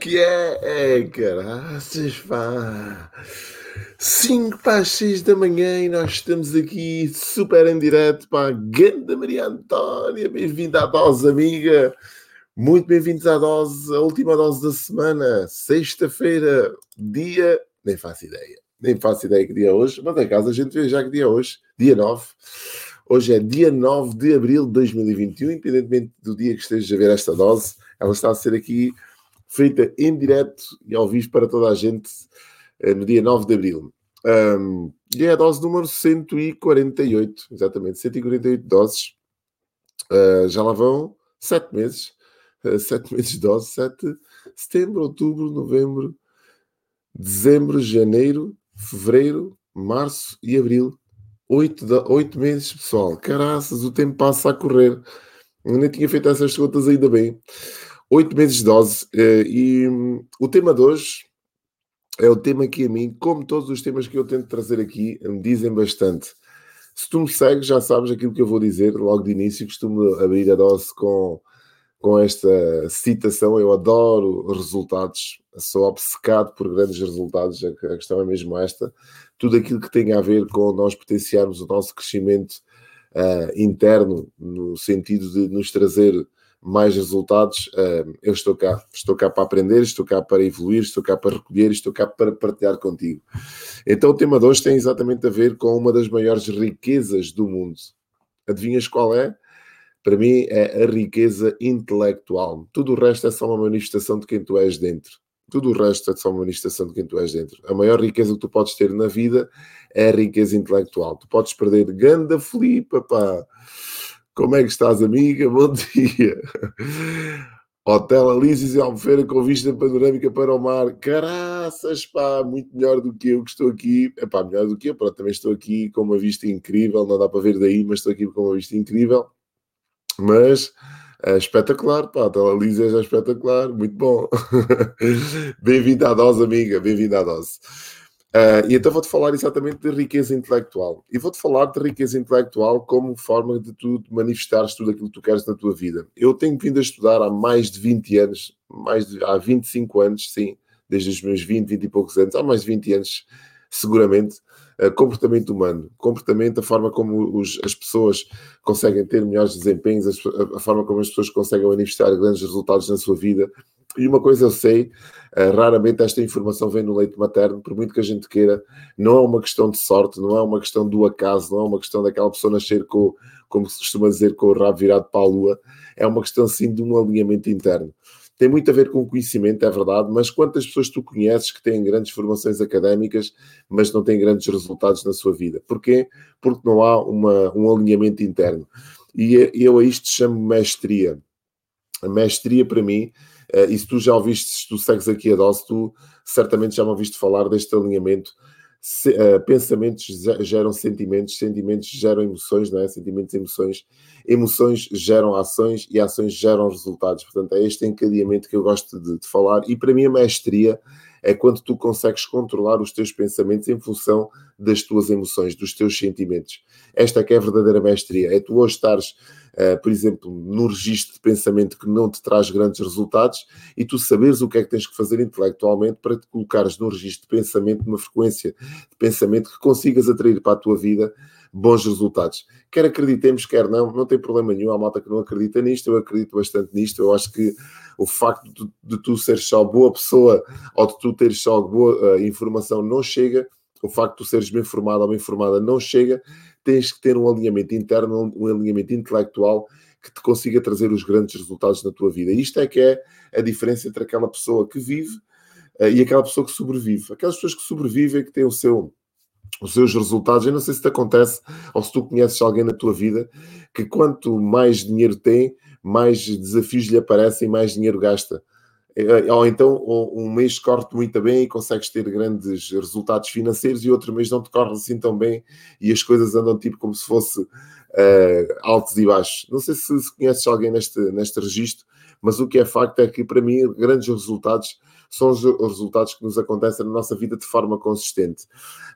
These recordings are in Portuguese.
Que é? É, caraças, pá. 5 para as 6 da manhã e nós estamos aqui super em direto para a Ganda Maria Antónia. Bem-vinda à dose, amiga. Muito bem-vindos à dose, a última dose da semana, sexta-feira, dia. Nem faço ideia, nem faço ideia que dia é hoje, mas casa a gente vê já que dia é hoje, dia 9. Hoje é dia 9 de abril de 2021, independentemente do dia que estejas a ver esta dose, ela está a ser aqui feita em direto e ao vivo para toda a gente eh, no dia 9 de abril. Um, e é a dose número 148, exatamente, 148 doses. Uh, já lá vão 7 meses. Uh, 7 meses de dose, 7, setembro, outubro, novembro, dezembro, janeiro, fevereiro, março e abril. 8, de, 8 meses, pessoal. Caraças, o tempo passa a correr. Eu nem tinha feito essas contas ainda bem. 8 meses de dose. Uh, e um, o tema de hoje é o tema que a mim, como todos os temas que eu tento trazer aqui, me dizem bastante. Se tu me segues, já sabes aquilo que eu vou dizer logo de início. Costumo abrir a dose com, com esta citação. Eu adoro resultados, sou obcecado por grandes resultados. A questão é mesmo esta. Tudo aquilo que tem a ver com nós potenciarmos o nosso crescimento uh, interno, no sentido de nos trazer mais resultados, eu estou cá. Estou cá para aprender, estou cá para evoluir, estou cá para recolher, estou cá para partilhar contigo. Então o tema de hoje tem exatamente a ver com uma das maiores riquezas do mundo. Adivinhas qual é? Para mim é a riqueza intelectual. Tudo o resto é só uma manifestação de quem tu és dentro. Tudo o resto é só uma manifestação de quem tu és dentro. A maior riqueza que tu podes ter na vida é a riqueza intelectual. Tu podes perder ganda flipa, pá como é que estás, amiga? Bom dia. Hotel Alices e Albufeira com vista panorâmica para o mar. Caraças, pá, muito melhor do que eu que estou aqui. É pá, melhor do que eu, pronto, também estou aqui com uma vista incrível. Não dá para ver daí, mas estou aqui com uma vista incrível. Mas é espetacular, pá, Hotel Alices é espetacular, muito bom. Bem-vindo à dose, amiga, bem-vindo à dose. Uh, e então vou-te falar exatamente de riqueza intelectual. E vou-te falar de riqueza intelectual como forma de tu manifestares tudo aquilo que tu queres na tua vida. Eu tenho vindo a estudar há mais de 20 anos, mais de, há 25 anos, sim, desde os meus 20, 20 e poucos anos, há mais de 20 anos, seguramente, uh, comportamento humano, comportamento, a forma como os, as pessoas conseguem ter melhores desempenhos, a, a forma como as pessoas conseguem manifestar grandes resultados na sua vida, e uma coisa eu sei, uh, raramente esta informação vem no leite materno, por muito que a gente queira, não é uma questão de sorte, não é uma questão do acaso, não é uma questão daquela pessoa nascer com, como se costuma dizer, com o rabo virado para a lua, é uma questão sim de um alinhamento interno. Tem muito a ver com conhecimento, é verdade, mas quantas pessoas tu conheces que têm grandes formações académicas, mas não têm grandes resultados na sua vida? Porquê? Porque não há uma, um alinhamento interno. E eu a isto chamo mestria. A mestria, para mim, e se tu já ouviste, se tu segues aqui a dose, tu certamente já me ouviste falar deste alinhamento. Se, uh, pensamentos geram sentimentos, sentimentos geram emoções, não é? Sentimentos, emoções, emoções geram ações e ações geram resultados. Portanto, é este encadeamento que eu gosto de, de falar. E para mim, a mestria é quando tu consegues controlar os teus pensamentos em função das tuas emoções, dos teus sentimentos. Esta é que é a verdadeira mestria. É tu hoje estares por exemplo, num registro de pensamento que não te traz grandes resultados e tu saberes o que é que tens que fazer intelectualmente para te colocares no registro de pensamento, numa frequência de pensamento que consigas atrair para a tua vida bons resultados. Quer acreditemos, quer não, não tem problema nenhum. Há malta que não acredita nisto, eu acredito bastante nisto. Eu acho que o facto de, de tu seres só boa pessoa ou de tu teres só boa uh, informação não chega. O facto de tu seres bem formado ou bem formada não chega tens que ter um alinhamento interno, um alinhamento intelectual que te consiga trazer os grandes resultados na tua vida. Isto é que é a diferença entre aquela pessoa que vive uh, e aquela pessoa que sobrevive. Aquelas pessoas que sobrevivem, que têm o seu, os seus resultados. Eu não sei se te acontece ou se tu conheces alguém na tua vida que quanto mais dinheiro tem, mais desafios lhe aparecem, mais dinheiro gasta. Eh, ou então um mês corre-te muito bem e consegues ter grandes resultados financeiros e outro mês não te corre assim tão bem e as coisas andam tipo como se fosse uh, altos e baixos. Não sei se, se conheces alguém neste, neste registro, mas o que é facto é que, para mim, grandes resultados são os, resultados que nos acontecem na nossa vida de forma consistente.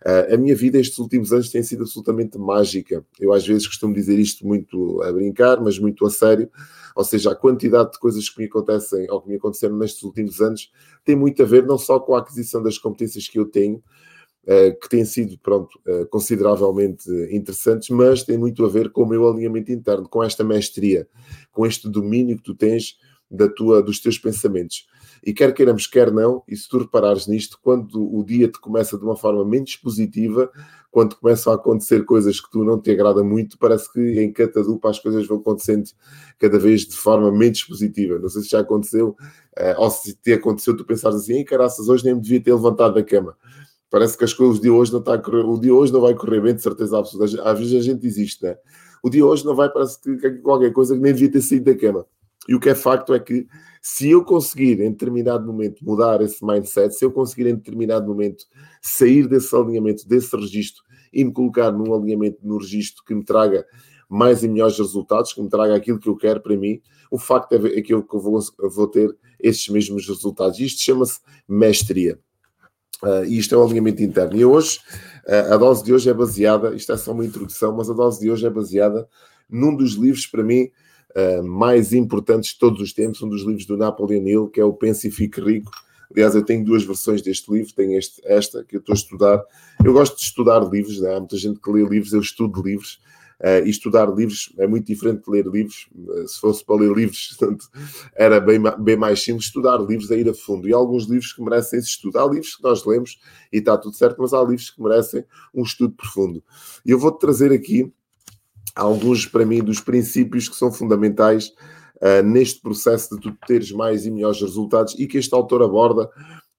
Uh, a minha vida estes últimos anos tem sido absolutamente mágica. Eu às vezes costumo dizer isto muito a brincar, mas muito a sério. Ou seja, a quantidade de coisas que me acontecem ou que me aconteceram nestes últimos anos tem muito a ver não só com a aquisição das competências que eu tenho, Uh, que têm sido pronto, uh, consideravelmente interessantes, mas tem muito a ver com o meu alinhamento interno, com esta mestria, com este domínio que tu tens da tua, dos teus pensamentos. E quer queiramos, quer não, e se tu reparares nisto, quando o dia te começa de uma forma menos positiva, quando começam a acontecer coisas que tu não te agrada muito, parece que em catadupa as coisas vão acontecendo cada vez de forma menos positiva. Não sei se já aconteceu, uh, ou se te aconteceu tu pensares assim, ei caraças, hoje nem me devia ter levantado da cama. Parece que as coisas, o dia hoje não está correr, o dia hoje não vai correr bem, de certeza absoluta. Às vezes a gente existe, né? O dia hoje não vai, parece que qualquer coisa que nem devia ter saído da cama. E o que é facto é que se eu conseguir em determinado momento mudar esse mindset, se eu conseguir em determinado momento sair desse alinhamento, desse registro e me colocar num alinhamento, no registro que me traga mais e melhores resultados, que me traga aquilo que eu quero para mim, o facto é, que eu vou, vou ter esses mesmos resultados. Isto chama-se mestria. Uh, e isto é o alinhamento interno. E hoje, uh, a dose de hoje é baseada, isto é só uma introdução, mas a dose de hoje é baseada num dos livros, para mim, uh, mais importantes de todos os tempos, um dos livros do Napoleon Hill, que é o Pense e Fique Rico. Aliás, eu tenho duas versões deste livro, tenho este, esta que eu estou a estudar. Eu gosto de estudar livros, né? há muita gente que lê livros, eu estudo livros. Uh, e estudar livros é muito diferente de ler livros. Uh, se fosse para ler livros, portanto, era bem, bem mais simples. Estudar livros é ir a fundo. E há alguns livros que merecem esse estudo. Há livros que nós lemos e está tudo certo, mas há livros que merecem um estudo profundo. E eu vou-te trazer aqui alguns, para mim, dos princípios que são fundamentais uh, neste processo de tu teres mais e melhores resultados e que este autor aborda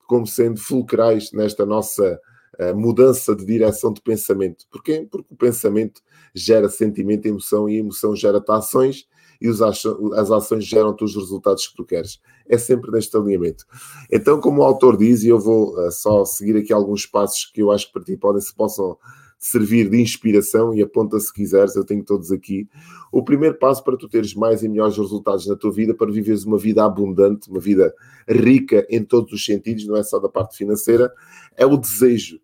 como sendo fulcrais nesta nossa uh, mudança de direção de pensamento. Porquê? Porque o pensamento gera sentimento, emoção e a emoção gera ações e as ações geram-te os resultados que tu queres. É sempre neste alinhamento. Então, como o autor diz, e eu vou uh, só seguir aqui alguns passos que eu acho que para ti podem, se possam servir de inspiração e aponta se quiseres, eu tenho todos aqui. O primeiro passo para tu teres mais e melhores resultados na tua vida, para viveres uma vida abundante, uma vida rica em todos os sentidos, não é só da parte financeira, é o desejo.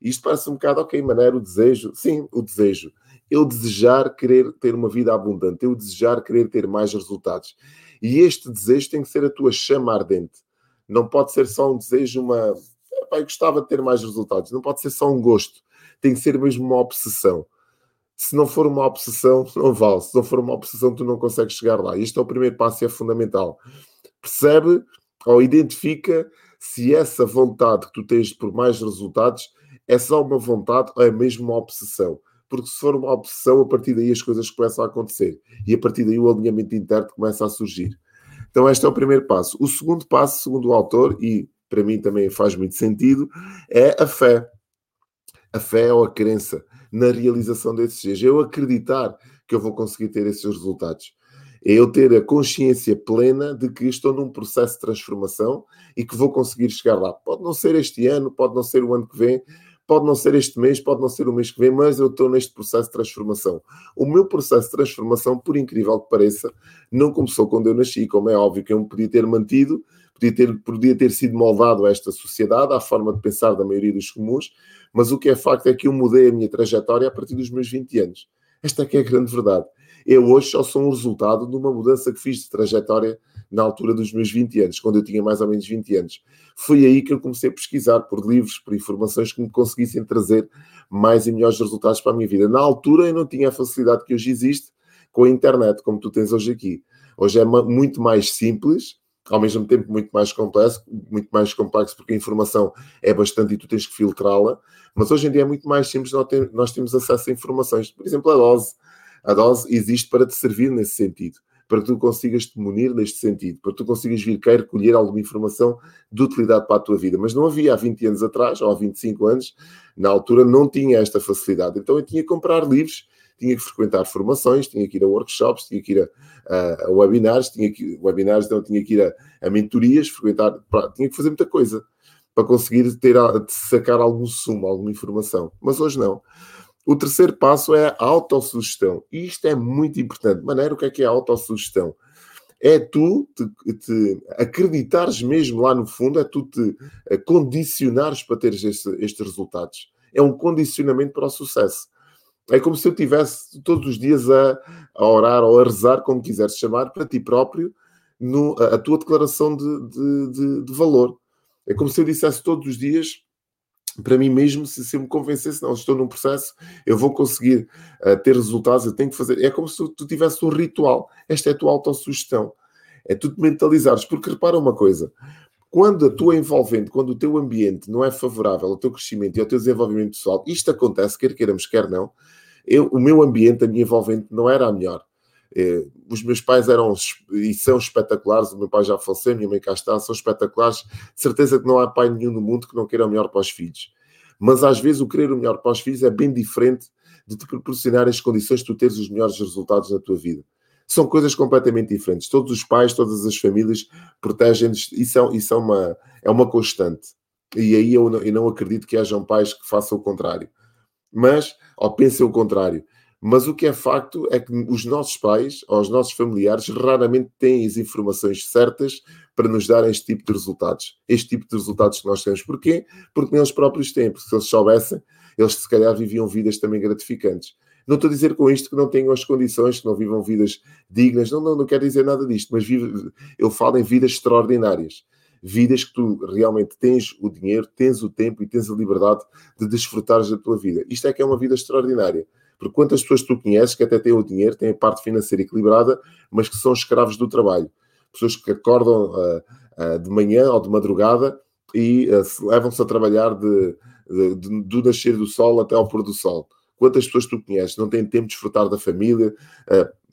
Isto parece um bocado, ok, maneira, o desejo. Sim, o desejo. Eu desejar querer ter uma vida abundante, eu desejar querer ter mais resultados. E este desejo tem que ser a tua chama ardente. Não pode ser só um desejo, uma. Pai, gostava de ter mais resultados. Não pode ser só um gosto tem que ser mesmo uma obsessão. Se não for uma obsessão, não vale. Se não for uma obsessão, tu não consegues chegar lá. Este é o primeiro passo e é fundamental. Percebe ou identifica se essa vontade que tu tens por mais resultados é só uma vontade ou é mesmo uma obsessão. Porque se for uma obsessão, a partir daí as coisas começam a acontecer. E a partir daí o alinhamento interno começa a surgir. Então, este é o primeiro passo. O segundo passo, segundo o autor, e para mim também faz muito sentido, é a fé a fé ou a crença na realização desses desejos. Eu acreditar que eu vou conseguir ter esses resultados. É eu ter a consciência plena de que estou num processo de transformação e que vou conseguir chegar lá. Pode não ser este ano, pode não ser o ano que vem, pode não ser este mês, pode não ser o mês que vem, mas eu estou neste processo de transformação. O meu processo de transformação, por incrível que pareça, não começou quando eu nasci, como é óbvio que eu me podia ter mantido, podia ter, podia ter sido moldado a esta sociedade, à forma de pensar da maioria dos comuns, mas o que é facto é que eu mudei a minha trajetória a partir dos meus 20 anos. Esta é que é a grande verdade. Eu hoje só sou um resultado de uma mudança que fiz de trajetória na altura dos meus 20 anos, quando eu tinha mais ou menos 20 anos. Foi aí que eu comecei a pesquisar por livros, por informações que me conseguissem trazer mais e melhores resultados para a minha vida. Na altura eu não tinha a facilidade que hoje existe com a internet, como tu tens hoje aqui. Hoje é muito mais simples, ao mesmo tempo muito mais complexo, muito mais complexo porque a informação é bastante e tu tens que filtrá-la, mas hoje em dia é muito mais simples, nós, temos acesso a informações. Por exemplo, a dose. A dose existe para te servir nesse sentido, para que tu consigas te munir neste sentido, para que tu consigas vir cá recolher alguma informação de utilidade para a tua vida. Mas não havia há 20 anos atrás, ou há 25 anos, na altura não tinha esta facilidade. Então eu tinha que comprar livros tinha que frequentar formações, tinha que ir a workshops, tinha que ir a, a, webinars, tinha que webinars, então tinha que ir a, a mentorias, frequentar, tinha que fazer muita coisa para conseguir ter sacar algum sumo, alguma informação. Mas hoje não. O terceiro passo é a autossugestão. E isto é muito importante. Maneira, o que é que é a autossugestão? É tu te, te acreditares mesmo lá no fundo, é tu te condicionares para teres este, estes resultados. É um condicionamento para o sucesso. É como se eu tivesse todos os dias a, a orar ou a rezar, como quiseres chamar, para ti próprio, no, a, a tua declaração de, de, de, de valor. É como se eu dissesse todos os dias para mim mesmo, se, se eu me convencesse, não, estou num processo, eu vou conseguir uh, ter resultados, eu tenho que fazer. É como se tu, tu tivesse um ritual. Esta é a tua autossugestão. É tu te mentalizares. Porque repara uma coisa: quando a tua envolvente, quando o teu ambiente não é favorável ao teu crescimento e ao teu desenvolvimento pessoal, isto acontece, quer queiramos, quer não, eu, o meu ambiente, a minha envolvente, não era a melhor. Eh, os meus pais eram e são espetaculares, o meu pai já faleceu, a minha mãe cá está, são espetaculares. De certeza que não há pai nenhum no mundo que não queira o melhor para os filhos. Mas às vezes o querer o melhor para os filhos é bem diferente de te proporcionar as condições de tu teres os melhores resultados na tua vida. São coisas completamente diferentes. Todos os pais, todas as famílias protegem-nos. Isso, é, uma, é uma constante. E aí eu não, eu não acredito que hajam pais que façam o contrário. Mas, ou pensem o contrário. Mas o que é facto é que os nossos pais ou os nossos familiares raramente têm as informações certas para nos dar este tipo de resultados. Este tipo de resultados que nós temos. Porquê? Porque eles próprios têm. Porque se eles soubessem, eles se calhar viviam vidas também gratificantes. Não estou a dizer com isto que não tenham as condições, que não vivam vidas dignas. Não, não, não quero dizer nada disto. Mas vive, eu falo em vidas extraordinárias vidas que tu realmente tens o dinheiro, tens o tempo e tens a liberdade de desfrutares da tua vida. Isto é que é uma vida extraordinária. Porque quantas pessoas tu conheces que até têm o dinheiro, têm a parte financeira equilibrada, mas que são escravos do trabalho. Pessoas que acordam uh, uh, de manhã ou de madrugada e uh, levam-se a trabalhar de, de, de, do nascer do sol até ao pôr do sol. Quantas pessoas tu conheces não têm tempo de desfrutar da família?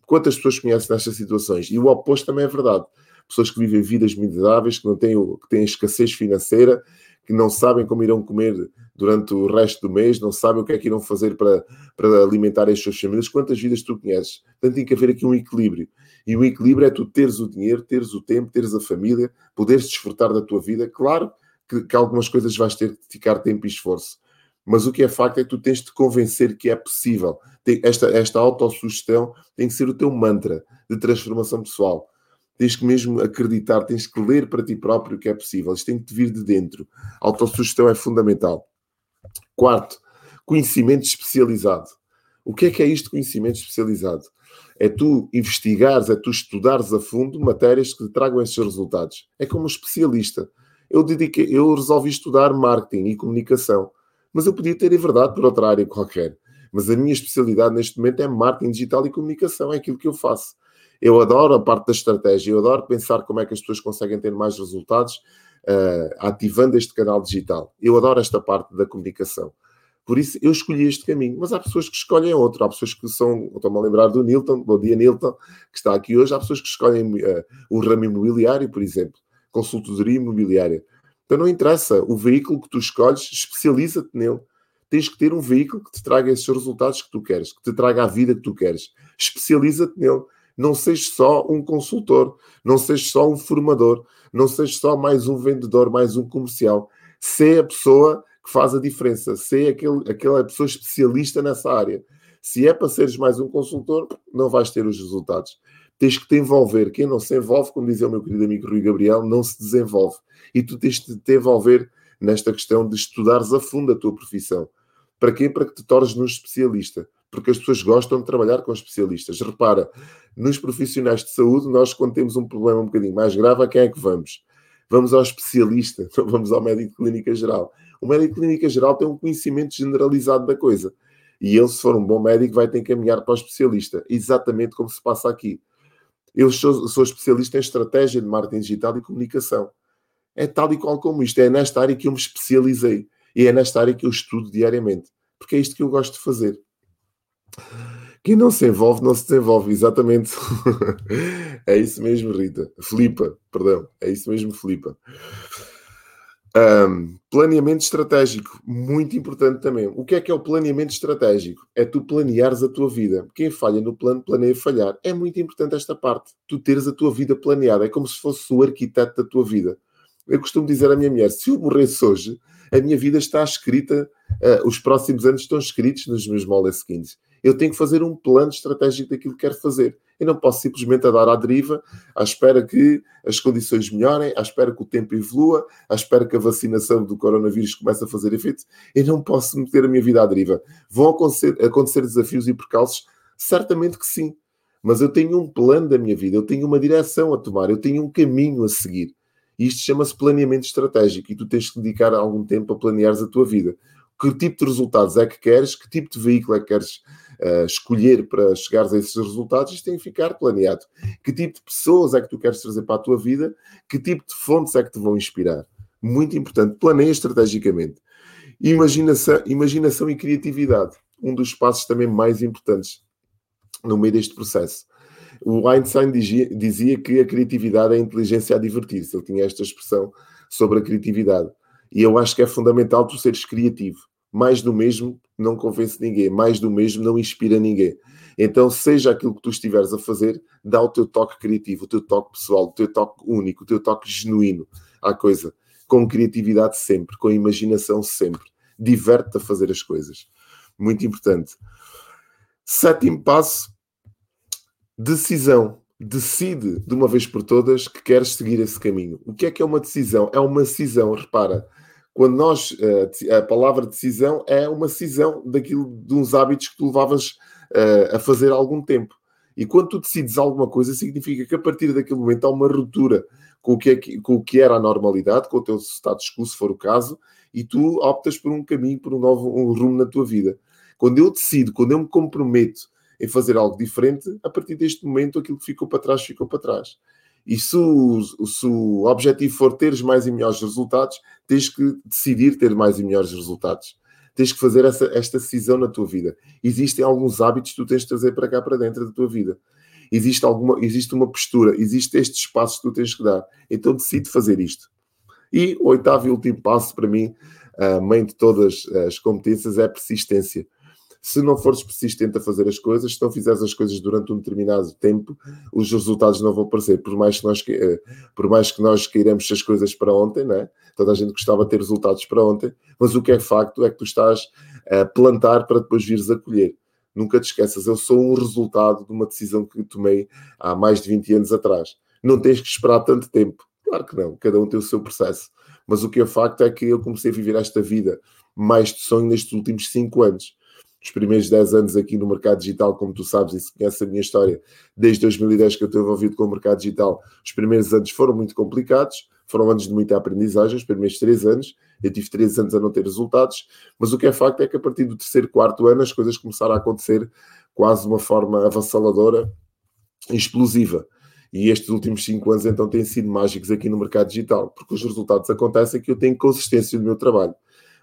quantas pessoas conheces nestas situações? E o oposto também é verdade. Pessoas que vivem vidas miseráveis, que não têm, que têm escassez financeira que não sabem como irão comer durante o resto do mês, não sabem o que é que irão fazer para, para alimentar as suas famílias. Quantas vidas tu conheces? Portanto, tem que haver aqui um equilíbrio. E o equilíbrio é tu teres o dinheiro, teres o tempo, teres a família, poderes desfrutar da tua vida. Claro que, que algumas coisas vais ter que dedicar tempo e esforço. Mas o que é facto é que tu tens de convencer que é possível. Esta, esta autossugestão tem que ser o teu mantra de transformação pessoal tens que mesmo acreditar, tens que ler para ti próprio que é possível. Isto tem que te vir de dentro. Autossugestão é fundamental. Quarto, conhecimento especializado. O que é que é isto conhecimento especializado? É tu investigares, é tu estudares a fundo matérias que te tragam esses resultados. É como um especialista. Eu, dediquei, eu resolvi estudar marketing e comunicação, mas eu podia ter em verdade por outra área qualquer. Mas a minha especialidade neste momento é marketing digital e comunicação, é aquilo que eu faço. Eu adoro a parte da estratégia, eu adoro pensar como é que as pessoas conseguem ter mais resultados uh, ativando este canal digital. Eu adoro esta parte da comunicação. Por isso eu escolhi este caminho, mas há pessoas que escolhem outro. Há pessoas que são, estou-me a lembrar do Nilton, bom dia Nilton, que está aqui hoje. Há pessoas que escolhem uh, o ramo imobiliário, por exemplo, consultoria imobiliária. Então não interessa, o veículo que tu escolhes, especializa-te nele. Tens que ter um veículo que te traga esses resultados que tu queres, que te traga a vida que tu queres. Especializa-te nele. Não sejas só um consultor, não sejas só um formador, não sejas só mais um vendedor, mais um comercial. Ser a pessoa que faz a diferença, ser aquele, aquela pessoa especialista nessa área. Se é para seres mais um consultor, não vais ter os resultados. Tens que te envolver. Quem não se envolve, como dizia o meu querido amigo Rui Gabriel, não se desenvolve. E tu tens de te envolver nesta questão de estudares a fundo a tua profissão. Para quê? Para que te tornes um especialista porque as pessoas gostam de trabalhar com especialistas. Repara, nos profissionais de saúde, nós, quando temos um problema um bocadinho mais grave, a quem é que vamos? Vamos ao especialista, não vamos ao médico clínica geral. O médico clínica geral tem um conhecimento generalizado da coisa. E ele, se for um bom médico, vai ter que caminhar para o especialista. Exatamente como se passa aqui. Eu sou, sou especialista em estratégia de marketing digital e comunicação. É tal e qual como isto. É nesta área que eu me especializei. E é nesta área que eu estudo diariamente. Porque é isto que eu gosto de fazer. Quem não se envolve, não se desenvolve, exatamente. é isso mesmo, Rita. Flipa, perdão. É isso mesmo, Flipa. Um, planeamento estratégico, muito importante também. O que é que é o planeamento estratégico? É tu planeares a tua vida. Quem falha no plano, planeia falhar. É muito importante esta parte. Tu teres a tua vida planeada. É como se fosse o arquiteto da tua vida. Eu costumo dizer à minha mulher: se eu morresse hoje, a minha vida está escrita, uh, os próximos anos estão escritos nos meus seguintes. Eu tenho que fazer um plano estratégico daquilo que quero fazer. Eu não posso simplesmente andar à deriva, à espera que as condições melhorem, à espera que o tempo evolua, à espera que a vacinação do coronavírus comece a fazer efeito. Eu não posso meter a minha vida à deriva. Vão acontecer, acontecer desafios e percalços? Certamente que sim. Mas eu tenho um plano da minha vida, eu tenho uma direção a tomar, eu tenho um caminho a seguir. E isto chama-se planeamento estratégico e tu tens que dedicar algum tempo a planeares a tua vida. Que tipo de resultados é que queres? Que tipo de veículo é que queres uh, escolher para chegares a esses resultados? Isto tem que ficar planeado. Que tipo de pessoas é que tu queres trazer para a tua vida? Que tipo de fontes é que te vão inspirar? Muito importante. Planeia estrategicamente. Imaginação, imaginação e criatividade. Um dos passos também mais importantes no meio deste processo. O Einstein dizia, que a criatividade é a inteligência a divertir-se. Ele tinha esta expressão sobre a criatividade. E eu acho que é fundamental tu seres criativo. Mais do mesmo não convence ninguém, mais do mesmo não inspira ninguém. Então, seja aquilo que tu estiveres a fazer, dá o teu toque criativo, o teu toque pessoal, o teu toque único, o teu toque genuíno à coisa. Com criatividade sempre, com imaginação sempre. Diverte-te a fazer as coisas. Muito importante. Sétimo passo, decisão. Decide de uma vez por todas que queres seguir esse caminho. O que é que é uma decisão? É uma decisão, repara. Quando nós, eh, a palavra decisão é uma decisão daquilo, de uns hábitos que tu levavas eh, a fazer há algum tempo. E quando tu decides alguma coisa, significa que a partir daquele momento há uma ruptura com o que, é com o que era a normalidade, com o teu status quo, se for o caso, e tu optas por um caminho, por um novo um rumo na tua vida. Quando eu decido, quando eu me comprometo em fazer algo diferente, a partir deste momento aquilo que ficou para trás, ficou para trás. E se o, se o objetivo for teres mais e melhores resultados, tens que decidir ter mais e melhores resultados. Tens que fazer essa, esta decisão na tua vida. Existem alguns hábitos que tu tens de trazer para cá, para dentro da tua vida. Existe, alguma, existe uma postura, existe estes espaços que tu tens que dar. Então decide fazer isto. E o oitavo e último passo para mim, a mãe de todas as competências, é a persistência se não fores persistente a fazer as coisas, se não fizeres as coisas durante um determinado tempo, os resultados não vão aparecer. Por mais que nós, eh, por mais que nós queiramos as coisas para ontem, né? toda a gente gostava de ter resultados para ontem, mas o que é facto é que tu estás a plantar para depois vires a colher. Nunca te esqueças, eu sou um resultado de uma decisão que tomei há mais de 20 anos atrás. Não tens que esperar tanto tempo. Claro que não, cada um tem o seu processo. Mas o que é facto é que eu comecei a viver esta vida mais de sonho nestes últimos 5 anos os primeiros 10 anos aqui no mercado digital, como tu sabes, e se conheces a minha história, desde 2010 que eu estou envolvido com o mercado digital, os primeiros anos foram muito complicados, foram anos de muita aprendizagem, os primeiros 3 anos, eu tive 3 anos a não ter resultados, mas o que é facto é que a partir do terceiro, quarto ano as coisas começaram a acontecer quase de uma forma avassaladora e explosiva. E estes últimos 5 anos então têm sido mágicos aqui no mercado digital, porque os resultados acontecem que eu tenho consistência no meu trabalho.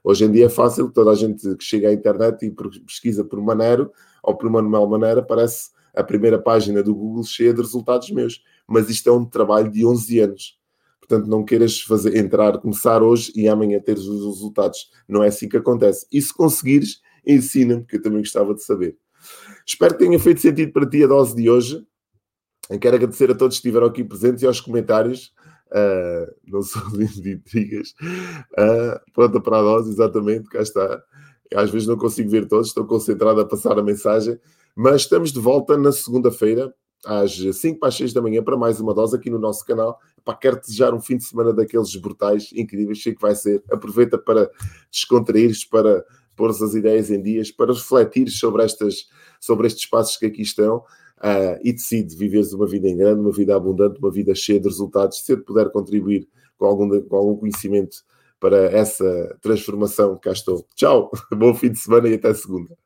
Hoje em dia é fácil, toda a gente que chega à internet e pesquisa por Manero ou por Manuel Maneira, parece a primeira página do Google cheia de resultados meus. Mas isto é um trabalho de 11 anos. Portanto, não queiras fazer, entrar, começar hoje e amanhã teres os resultados. Não é assim que acontece. E se conseguires, ensina-me, que eu também gostava de saber. Espero que tenha feito sentido para ti a dose de hoje. Quero agradecer a todos que estiveram aqui presentes e aos comentários. Uh, não sou de intrigas. Uh, pronta para a dose, exatamente, cá está. Às vezes não consigo ver todos, estou concentrado a passar a mensagem, mas estamos de volta na segunda-feira, às 5 para as 6 da manhã, para mais uma dose aqui no nosso canal. Pá, quero desejar um fim de semana daqueles brutais, incríveis, sei que vai ser. Aproveita para descontrair para pôr as ideias em dias, para refletir sobre, estas, sobre estes passos que aqui estão uh, e decide viveres uma vida em grande, uma vida abundante, uma vida cheia de resultados, se puder contribuir com algum, com algum conhecimento para essa transformação, cá estou. Tchau, bom fim de semana e até segunda.